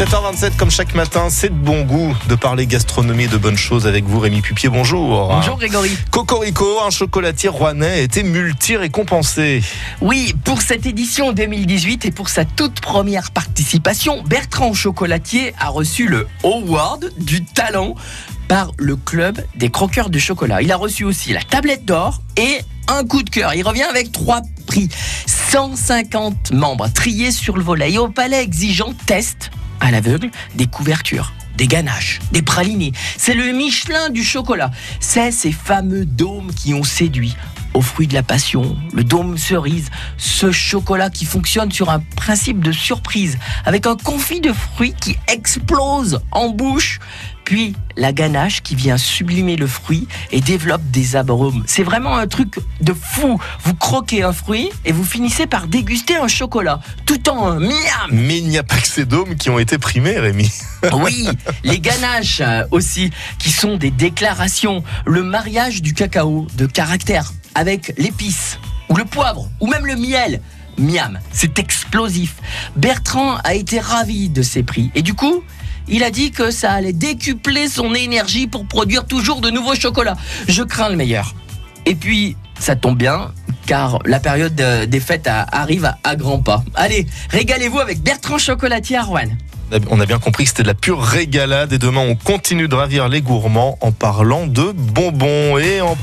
7h27, comme chaque matin, c'est de bon goût de parler gastronomie et de bonnes choses avec vous, Rémi Pupier. Bonjour. Bonjour Grégory. Cocorico, un chocolatier rouennais, a été multi-récompensé. Oui, pour cette édition 2018 et pour sa toute première participation, Bertrand Chocolatier a reçu le Award du talent par le club des croqueurs de chocolat. Il a reçu aussi la tablette d'or et un coup de cœur. Il revient avec trois prix. 150 membres triés sur le volet. Et au palais exigeant test à l'aveugle des couvertures des ganaches, des pralinés. C'est le Michelin du chocolat. C'est ces fameux dômes qui ont séduit aux fruits de la passion, le dôme cerise, ce chocolat qui fonctionne sur un principe de surprise, avec un confit de fruits qui explose en bouche, puis la ganache qui vient sublimer le fruit et développe des arômes. C'est vraiment un truc de fou. Vous croquez un fruit et vous finissez par déguster un chocolat, tout en miam. Mais il n'y a pas que ces dômes qui ont été primés, Rémi. Oui, les ganaches euh, aussi, qui sont des déclarations. Le mariage du cacao de caractère avec l'épice, ou le poivre, ou même le miel. Miam, c'est explosif. Bertrand a été ravi de ces prix. Et du coup, il a dit que ça allait décupler son énergie pour produire toujours de nouveaux chocolats. Je crains le meilleur. Et puis, ça tombe bien, car la période des fêtes arrive à grands pas. Allez, régalez-vous avec Bertrand Chocolatier Rouen. On a bien compris que c'était de la pure régalade et demain on continue de ravir les gourmands en parlant de bonbons et en